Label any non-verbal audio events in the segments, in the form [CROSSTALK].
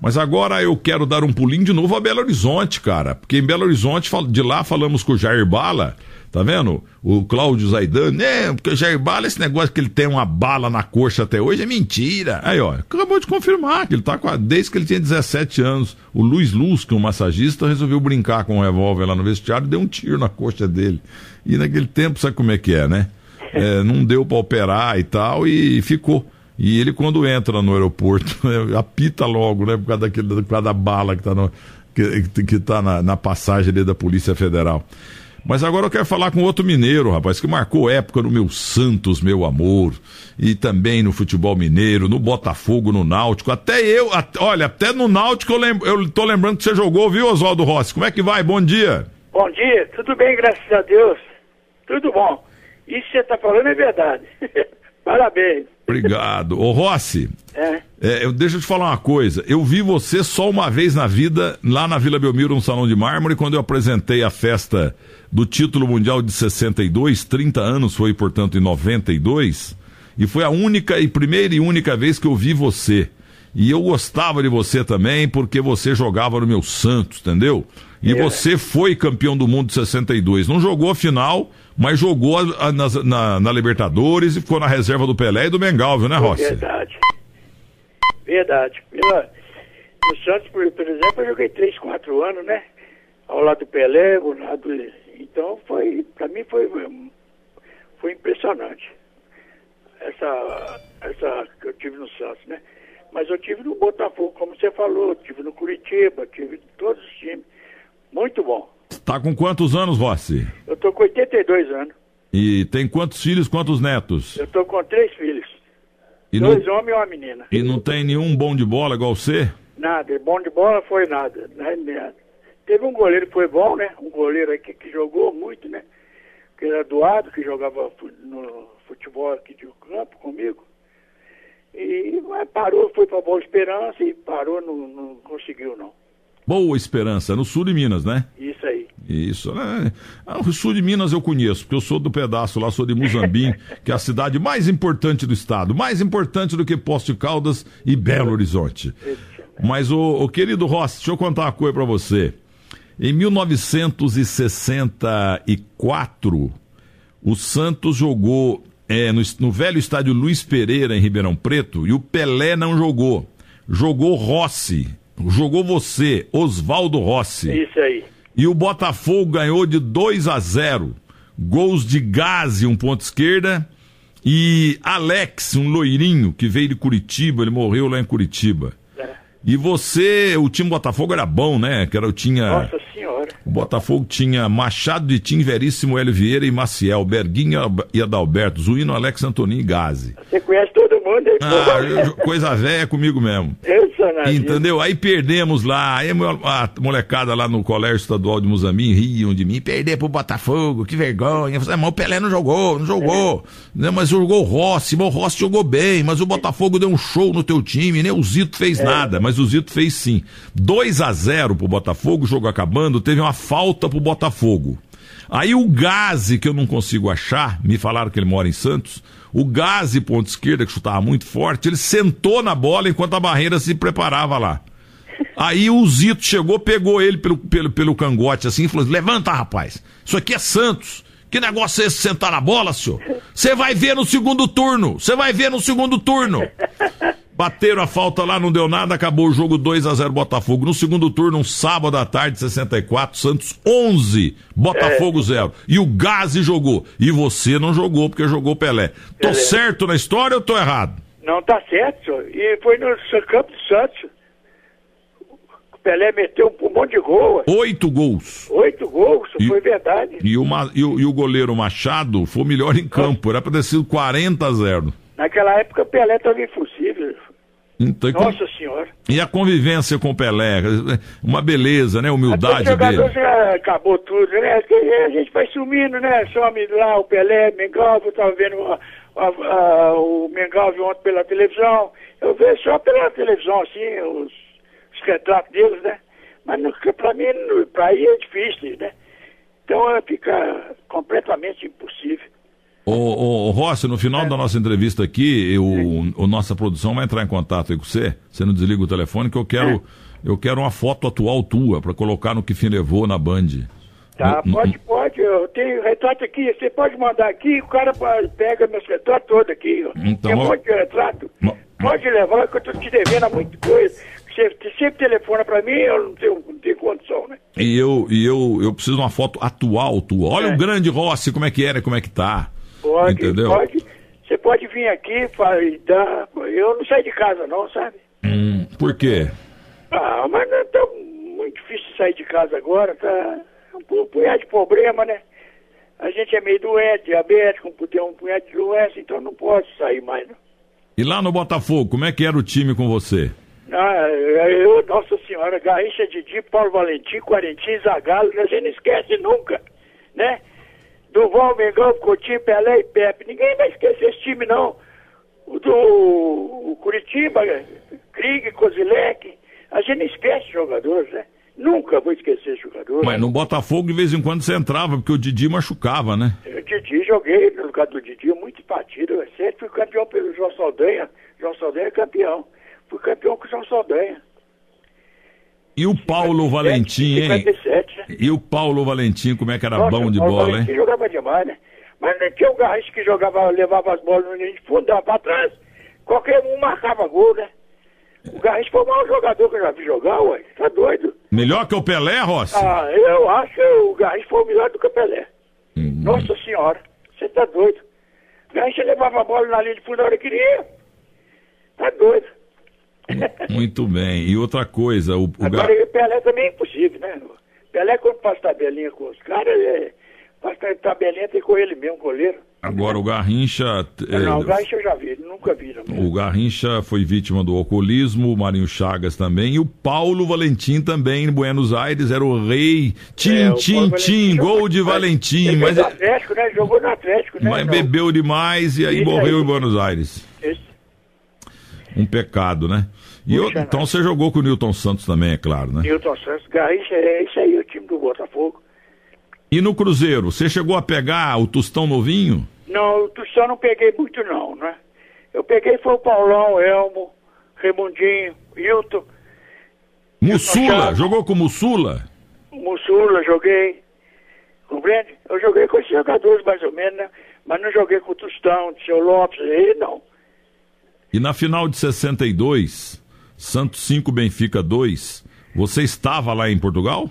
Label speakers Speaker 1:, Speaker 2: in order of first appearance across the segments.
Speaker 1: Mas agora eu quero dar um pulinho de novo a Belo Horizonte, cara. Porque em Belo Horizonte, de lá falamos com o Jair Bala, tá vendo? O Cláudio Zaidan, né? Porque o Jair Bala, esse negócio que ele tem uma bala na coxa até hoje é mentira. Aí, ó, acabou de confirmar que ele tá com a, desde que ele tinha 17 anos. O Luiz Luz, que é um massagista, resolveu brincar com um revólver lá no vestiário e deu um tiro na coxa dele. E naquele tempo, sabe como é que é, né? É, não deu para operar e tal, e ficou. E ele, quando entra no aeroporto, [LAUGHS] apita logo, né? Por causa, daquele, por causa da bala que está que, que tá na, na passagem ali da Polícia Federal. Mas agora eu quero falar com outro mineiro, rapaz, que marcou época no meu Santos, meu amor, e também no futebol mineiro, no Botafogo, no Náutico. Até eu, até, olha, até no Náutico eu, lembro, eu tô lembrando que você jogou, viu, Oswaldo Rossi? Como é que vai? Bom dia.
Speaker 2: Bom dia, tudo bem, graças a Deus. Tudo bom. Isso que você está falando é verdade. [LAUGHS] Parabéns.
Speaker 1: Obrigado. Ô Rossi, é. É, eu, deixa eu te falar uma coisa. Eu vi você só uma vez na vida, lá na Vila Belmiro, no Salão de Mármore, quando eu apresentei a festa do título mundial de 62, 30 anos foi, portanto, em 92. E foi a única e primeira e única vez que eu vi você. E eu gostava de você também, porque você jogava no meu Santos, entendeu? E é. você foi campeão do mundo de 62. Não jogou a final, mas jogou a, a, na, na, na, Libertadores e ficou na reserva do Pelé e do Mengal, viu, né, Rossi?
Speaker 2: Verdade. Verdade. Pela, no Santos, por, por, exemplo, eu joguei 3, 4 anos, né? Ao lado do Pelé, ao lado. Então foi, pra mim foi, foi impressionante. Essa, essa que eu tive no Santos, né? Mas eu tive no Botafogo, como você falou, tive no Curitiba, tive em todos os times. Muito bom.
Speaker 1: Tá com quantos anos, Rossi?
Speaker 2: Eu tô com 82 anos.
Speaker 1: E tem quantos filhos, quantos netos?
Speaker 2: Eu tô com três filhos. E Dois não... homens e uma menina.
Speaker 1: E não tem nenhum bom de bola igual você?
Speaker 2: Nada, bom de bola foi nada. nada. Teve um goleiro que foi bom, né? Um goleiro aqui que jogou muito, né? Que era doado, que jogava no futebol aqui de campo comigo. E parou, foi para Boa Esperança e parou, não, não conseguiu não.
Speaker 1: Boa Esperança, no sul de Minas, né?
Speaker 2: Isso aí.
Speaker 1: Isso, né? Ah, o sul de Minas eu conheço, porque eu sou do pedaço lá, sou de Muzambim, [LAUGHS] que é a cidade mais importante do estado, mais importante do que Posto de Caldas e Belo Horizonte. Mas, o, o querido Rossi, deixa eu contar uma coisa para você. Em 1964, o Santos jogou é, no, no velho estádio Luiz Pereira, em Ribeirão Preto, e o Pelé não jogou. Jogou Rossi, jogou você, Oswaldo Rossi.
Speaker 2: Isso aí.
Speaker 1: E o Botafogo ganhou de 2 a 0. Gols de Gazi, um ponto esquerda, e Alex, um loirinho que veio de Curitiba, ele morreu lá em Curitiba. É. E você, o time Botafogo era bom, né? Que era, eu tinha.
Speaker 2: Nossa senhora.
Speaker 1: O Botafogo tinha Machado de Tim, Veríssimo, Hélio Vieira e Maciel, Berguinha e Adalberto, Zuíno, Alex, Antoninho e Gazi.
Speaker 2: Você conhece todo
Speaker 1: ah, Coisa velha comigo mesmo. Entendeu? Aí perdemos lá, aí a molecada lá no Colégio Estadual de Muzamim riam de mim, perder pro Botafogo, que vergonha. Falei, mas o Pelé não jogou, não jogou. É. Né, mas jogou o Rossi, mas o Rossi jogou bem, mas o Botafogo deu um show no teu time, nem o Zito fez é. nada, mas o Zito fez sim. 2 a 0 pro Botafogo, jogo acabando, teve uma falta pro Botafogo. Aí o Gazi, que eu não consigo achar, me falaram que ele mora em Santos, o Gazi, ponto esquerda, que chutava muito forte, ele sentou na bola enquanto a barreira se preparava lá. Aí o Zito chegou, pegou ele pelo, pelo, pelo cangote assim e falou: Levanta, rapaz, isso aqui é Santos. Que negócio é esse sentar na bola, senhor? Você vai ver no segundo turno. Você vai ver no segundo turno. Bateram a falta lá, não deu nada, acabou o jogo 2 a 0 Botafogo. No segundo turno, um sábado à tarde, 64, Santos 11, Botafogo 0. É. E o Gazi jogou. E você não jogou, porque jogou Pelé. Tô é. certo na história ou tô errado?
Speaker 2: Não, tá certo, senhor. E foi no campo do Santos. O Pelé meteu um monte de gol.
Speaker 1: Oito gols.
Speaker 2: Oito gols, e, foi verdade.
Speaker 1: E o, e, o, e o goleiro Machado foi o melhor em campo. Era pra ter sido 40 a 0.
Speaker 2: Naquela época, o Pelé estava impossível.
Speaker 1: Então,
Speaker 2: Nossa Senhora.
Speaker 1: E a convivência com o Pelé? Uma beleza, né? Humildade
Speaker 2: dele. já acabou tudo, né? A gente vai sumindo, né? Some lá o Pelé, Mengalvo, eu tava vendo a, a, a, o Mengalvo ontem pela televisão. Eu vejo só pela televisão, assim, os, os retratos deles, né? Mas para mim, para ir é difícil, né? Então fica completamente impossível.
Speaker 1: Ô, ô, Rossi, no final é. da nossa entrevista aqui, eu, o, nossa produção vai entrar em contato aí com você. Você não desliga o telefone que eu quero, é. eu quero uma foto atual tua para colocar no que fim levou na Band.
Speaker 2: Tá, no, pode, no... pode. Eu tenho retrato aqui. Você pode mandar aqui, o cara pega meus retratos todos aqui. Então, Tem um monte de retrato. Pode levar, que eu estou te devendo muita coisa. Você sempre telefona para mim, eu não tenho, não tenho condição, né?
Speaker 1: E eu, e eu, eu preciso de uma foto atual tua. Olha é. o grande Rossi, como é que era, como é que tá.
Speaker 2: Pode, Entendeu? pode. Você pode vir aqui e dar. Eu não saio de casa não, sabe?
Speaker 1: Hum, por quê?
Speaker 2: Ah, mas não é tão muito difícil sair de casa agora, tá? Um punhado de problema, né? A gente é meio doente, diabético, tem um punhado de doença, então não posso sair mais, não.
Speaker 1: E lá no Botafogo, como é que era o time com você?
Speaker 2: Ah, eu, Nossa Senhora, Garrincha, Didi, Paulo Valentim, Quarentim, Zagallo, a gente não esquece nunca, né? Duval, Mengão, Coutinho, Pelé e Pepe. Ninguém vai esquecer esse time, não. O do o Curitiba, Krieg, Kozilek. A gente não esquece jogadores, né? Nunca vou esquecer jogadores.
Speaker 1: Mas no Botafogo, de vez em quando, você entrava, porque o Didi machucava, né?
Speaker 2: O Didi, joguei no lugar do Didi, muito partido. Eu sempre fui campeão pelo João Saldanha. João Saldanha é campeão. Fui campeão com o João Saldanha.
Speaker 1: E o Paulo 57, Valentim, 57, hein? Né? E o Paulo Valentim, como é que era Nossa, bom de Paulo bola, Valentim hein?
Speaker 2: jogava demais, né? Mas não tinha o Garrincha que jogava, levava as bolas no linha de fundo, dava pra trás. Qualquer um marcava gol, né? O Garrincha foi o maior jogador que eu já vi jogar, ué. Tá doido.
Speaker 1: Melhor que o Pelé, Rossi?
Speaker 2: Ah, eu acho que o Garrincha foi o melhor do que o Pelé. Hum. Nossa senhora, você tá doido. O Garrincha levava a bola na linha de fundo na hora que queria. Tá doido.
Speaker 1: Muito bem. E outra coisa, o, o
Speaker 2: Agora, Gar... Pelé também é impossível, né? Pelé, quando faz tabelinha com os caras, é... faz tabelinha tem com ele mesmo, goleiro.
Speaker 1: Agora, o Garrincha.
Speaker 2: É... Não, o Garrincha eu já vi, nunca vi.
Speaker 1: Não. O Garrincha foi vítima do alcoolismo, o Marinho Chagas também, e o Paulo Valentim também, em Buenos Aires, era o rei. Tim, é, tim, tim, gol de Valentim.
Speaker 2: Mas... Atlético, né? Jogou no Atlético, né?
Speaker 1: Mas bebeu demais e aí Isso morreu aí. em Buenos Aires. Um pecado, né? E eu, então você jogou com o Newton Santos também, é claro, né?
Speaker 2: Newton Santos, Garrincha, é isso aí, o time do Botafogo.
Speaker 1: E no Cruzeiro, você chegou a pegar o Tostão novinho?
Speaker 2: Não, o Tostão não peguei muito não, né? Eu peguei foi o Paulão, Elmo, Raimundinho, Hilton.
Speaker 1: Mussula, jogou com Mussula?
Speaker 2: Mussula, joguei. Compreende? Eu joguei com esses jogadores mais ou menos, né? Mas não joguei com o Tostão, o seu Lopes, aí não.
Speaker 1: E na final de 62, Santos 5, Benfica 2, você estava lá em Portugal?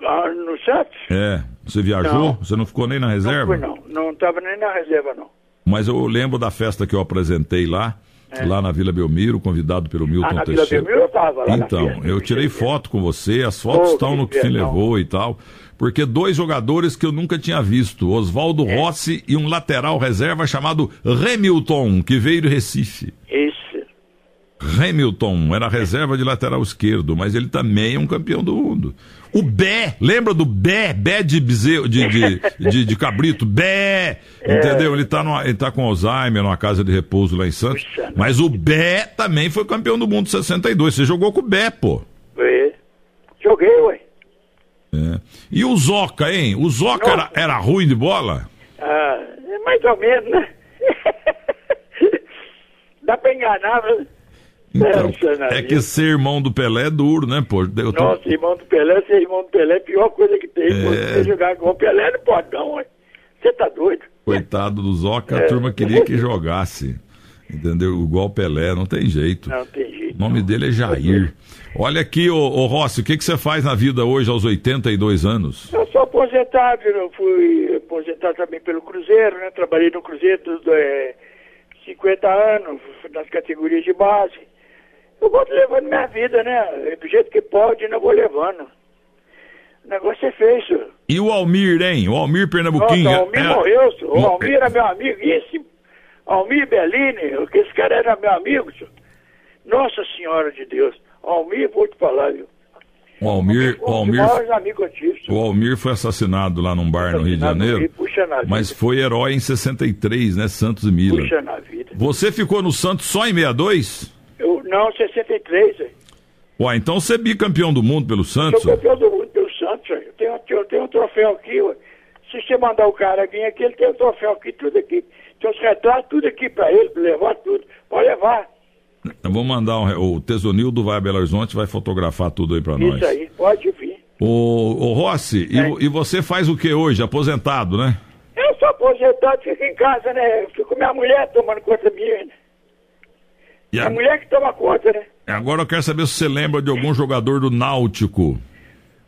Speaker 2: No Santos?
Speaker 1: É. Você viajou? Não. Você não ficou nem na reserva?
Speaker 2: Não, fui, não. Não estava nem na reserva, não.
Speaker 1: Mas eu lembro da festa que eu apresentei lá. É. Lá na Vila Belmiro, convidado pelo Milton ah, na Teixeira. Vila Belmiro eu estava lá Então, eu tirei foto com você, as fotos oh, estão no que fim levou e tal porque dois jogadores que eu nunca tinha visto, Oswaldo é. Rossi e um lateral reserva chamado Remilton, que veio do Recife.
Speaker 2: Isso.
Speaker 1: Hamilton era reserva de lateral esquerdo, mas ele também é um campeão do mundo. O Bé, lembra do Bé? Bé de, bezerro, de, de, de, de, cabrito, Bé, é. entendeu? Ele tá, numa, ele tá com Alzheimer numa casa de repouso lá em Santos. Puxa, mas o Bé também foi campeão do mundo 62. Você jogou com o Bé, pô.
Speaker 2: Foi. Joguei, ué.
Speaker 1: É. E o Zoca, hein? O Zoca era, era ruim de bola?
Speaker 2: Ah, é mais ou menos, né? [LAUGHS] Dá pra enganar, né?
Speaker 1: Então, é, que ser irmão do Pelé é duro, né, pô?
Speaker 2: Eu tô... Nossa, irmão do Pelé, ser irmão do Pelé é a pior coisa que tem. É... Você jogar com o Pelé não pode não, Você tá doido?
Speaker 1: Coitado do Zoca, a é. turma queria que jogasse. Entendeu? Igual o Pelé, não tem jeito.
Speaker 2: Não tem jeito.
Speaker 1: O nome não. dele é Jair. Olha aqui, ô, ô Rossi, o que, que você faz na vida hoje aos 82 anos?
Speaker 2: Eu sou aposentado, eu fui aposentado também pelo Cruzeiro, né? Trabalhei no Cruzeiro dos é, 50 anos, nas categorias de base. Eu vou levando minha vida, né? Do jeito que pode, eu vou levando. O negócio é feio, senhor.
Speaker 1: E o Almir, hein? O Almir Pernambuquinho.
Speaker 2: Nossa, o Almir é... morreu, senhor. O Almir era meu amigo. Esse Almir Bellini, que esse cara era meu amigo, senhor. Nossa Senhora de Deus. Almir, vou te falar, viu?
Speaker 1: O Almir, o Almir,
Speaker 2: o
Speaker 1: Almir foi assassinado lá num bar no Rio de Janeiro, mas foi herói em 63, né? Santos e Mila.
Speaker 2: Puxa na vida.
Speaker 1: Você ficou no Santos só em 62?
Speaker 2: Não, 63. Hein?
Speaker 1: Ué, então você é bicampeão do mundo pelo Santos?
Speaker 2: Eu sou campeão do mundo pelo Santos. Eu tenho, eu tenho um troféu aqui, ué. Se você mandar o cara vir aqui, ele tem o troféu aqui, tudo aqui. Tem os retratos, tudo aqui para ele, levar tudo. Pode levar.
Speaker 1: Eu vou mandar um, o Tesonildo vai a Belo Horizonte vai fotografar tudo aí para nós.
Speaker 2: Isso aí, pode vir.
Speaker 1: O, o Rossi, é. e, e, você faz o que hoje? Aposentado, né?
Speaker 2: Eu sou aposentado, fico em casa, né? Eu fico com minha mulher tomando conta minha. Né? E a... a mulher que toma conta, né?
Speaker 1: Agora eu quero saber se você lembra de algum jogador do Náutico.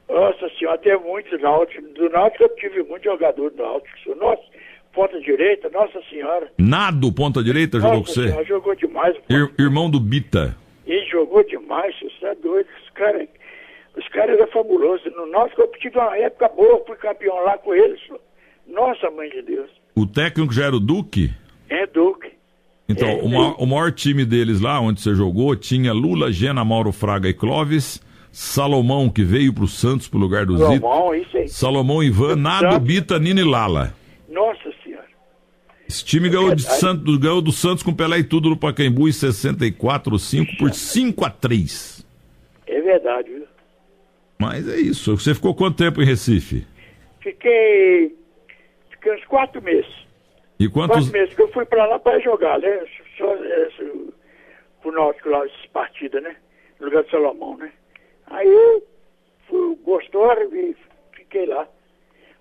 Speaker 2: Nossa senhora, tem muitos Náutico. Do Náutico eu tive muito jogador do Náutico. Nossa, ponta direita, nossa senhora.
Speaker 1: Nado, ponta direita, nossa jogou com você?
Speaker 2: Senhora, jogou demais.
Speaker 1: Ir, irmão do Bita.
Speaker 2: Ele jogou demais, você é doido. Os caras os caras eram fabulosos. No Náutico eu tive uma época boa, fui campeão lá com eles. Nossa, mãe de Deus.
Speaker 1: O técnico já era o Duque?
Speaker 2: É, Duque.
Speaker 1: Então, é, o, maior, o, maior, time deles lá, onde você jogou, tinha Lula, Gena, Mauro Fraga e Clóvis, Salomão, que veio pro Santos pro lugar do Zito.
Speaker 2: Salomão, isso aí.
Speaker 1: Salomão, Ivan, Nado, Bita, Nini e Lala.
Speaker 2: Nossa senhora.
Speaker 1: Esse time é ganhou, Santos, ganhou do Santos com Pelé e tudo no Pacaembu em 64, 5 por 5 a 3.
Speaker 2: É verdade, viu?
Speaker 1: Mas é isso. Você ficou quanto tempo em Recife?
Speaker 2: Fiquei. Fiquei uns quatro meses.
Speaker 1: E quantos...
Speaker 2: Meses que eu fui pra lá para jogar, né? Só esse, pro Náutico lá, essas partidas, né? No lugar de Salomão, né? Aí eu fui, gostou e fiquei lá.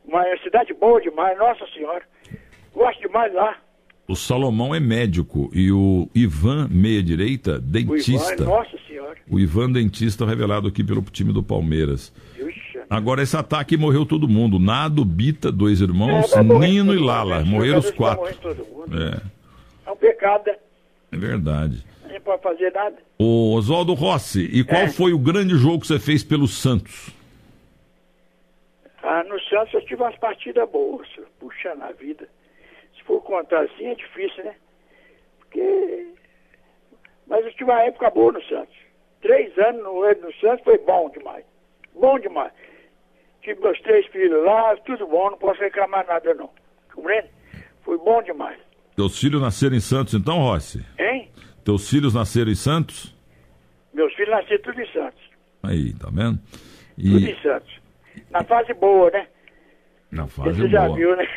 Speaker 2: Uma cidade boa demais, nossa senhora. Gosto demais lá.
Speaker 1: O Salomão é médico e o Ivan, meia direita, dentista. O Ivan,
Speaker 2: nossa senhora.
Speaker 1: O Ivan, dentista, revelado aqui pelo time do Palmeiras. Agora, esse ataque morreu todo mundo. Nado, Bita, dois irmãos, é, Nino e Lala. Morreram os quatro.
Speaker 2: É. é um pecado. Né?
Speaker 1: É verdade.
Speaker 2: Não pode fazer nada.
Speaker 1: O Oswaldo Rossi, e qual é. foi o grande jogo que você fez pelo Santos?
Speaker 2: Ah, no Santos eu tive umas partidas boas, puxa na vida for contar assim é difícil, né? Porque. Mas eu tive uma época boa no Santos. Três anos no, no Santos foi bom demais. Bom demais. Tive meus três filhos lá, tudo bom, não posso reclamar nada não. Compreende? Foi bom demais.
Speaker 1: Teus filhos nasceram em Santos então, Rossi?
Speaker 2: Hein?
Speaker 1: Teus filhos nasceram em Santos?
Speaker 2: Meus filhos nasceram tudo em Santos.
Speaker 1: Aí, tá vendo?
Speaker 2: E... Tudo em Santos. Na fase boa, né?
Speaker 1: Na fase Você já boa. viu, né?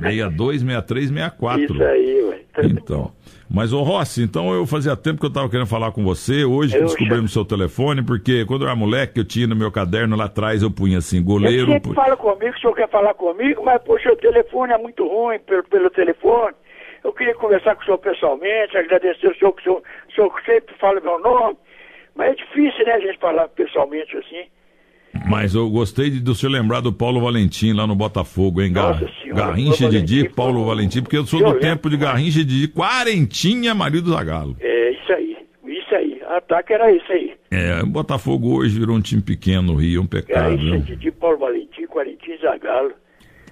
Speaker 1: 62, 63, 64.
Speaker 2: Isso aí, ué.
Speaker 1: Então. Mas, ô Rossi, então eu fazia tempo que eu estava querendo falar com você, hoje eu descobrimos já... seu telefone, porque quando eu era moleque, eu tinha no meu caderno lá atrás, eu punha assim, goleiro... Ele
Speaker 2: sempre fala comigo, o senhor quer falar comigo, mas, poxa, o telefone é muito ruim pelo, pelo telefone. Eu queria conversar com o senhor pessoalmente, agradecer o senhor, que o senhor, o senhor sempre fala meu nome, mas é difícil, né, a gente falar pessoalmente assim.
Speaker 1: Mas eu gostei de, de lembrar do Paulo Valentim lá no Botafogo, hein? Gar... Garrincha Didi, Paulo Valentim, porque eu sou do tempo de Garrincha Didi, quarentinha, marido do Zagalo.
Speaker 2: É, isso aí, isso aí. Ataque era isso aí.
Speaker 1: É, o Botafogo hoje virou um time pequeno no Rio, um pecado.
Speaker 2: Garrincha Didi, Paulo Valentim, quarentinha Zagalo.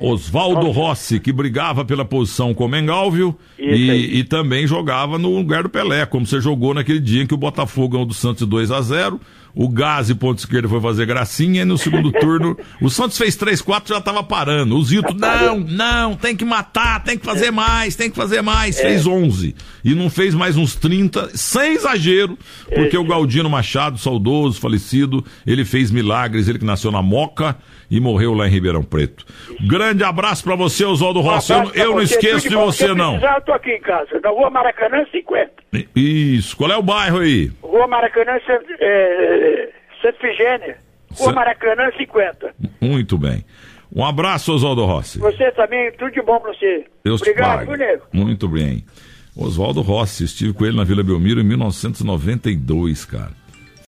Speaker 1: Oswaldo Rossi, que brigava pela posição com o Mengalvio e, e, também jogava no lugar do Pelé, como você jogou naquele dia em que o Botafogo ganhou do Santos 2 a 0 o Gazi, ponto esquerdo, foi fazer gracinha, e no segundo [LAUGHS] turno, o Santos fez 3-4 já tava parando. O Zito, não, não, tem que matar, tem que fazer mais, tem que fazer mais. É. Fez 11. E não fez mais uns 30, sem exagero, porque o Galdino Machado, saudoso, falecido, ele fez milagres, ele que nasceu na Moca e morreu lá em Ribeirão Preto. Grande abraço para você, Oswaldo Rossi. eu, eu não esqueço de você, não.
Speaker 2: Eu tô aqui em casa, na rua Maracanã 50.
Speaker 1: Isso. Qual é o bairro aí?
Speaker 2: Rua Maracanã, é, Santa Figênia. Rua Maracanã 50.
Speaker 1: Muito bem. Um abraço, Oswaldo Rossi.
Speaker 2: Você também, tudo de bom pra você.
Speaker 1: Deus Obrigado, te pague. Muito bem. Oswaldo Rossi, estive com ele na Vila Belmiro em 1992, cara.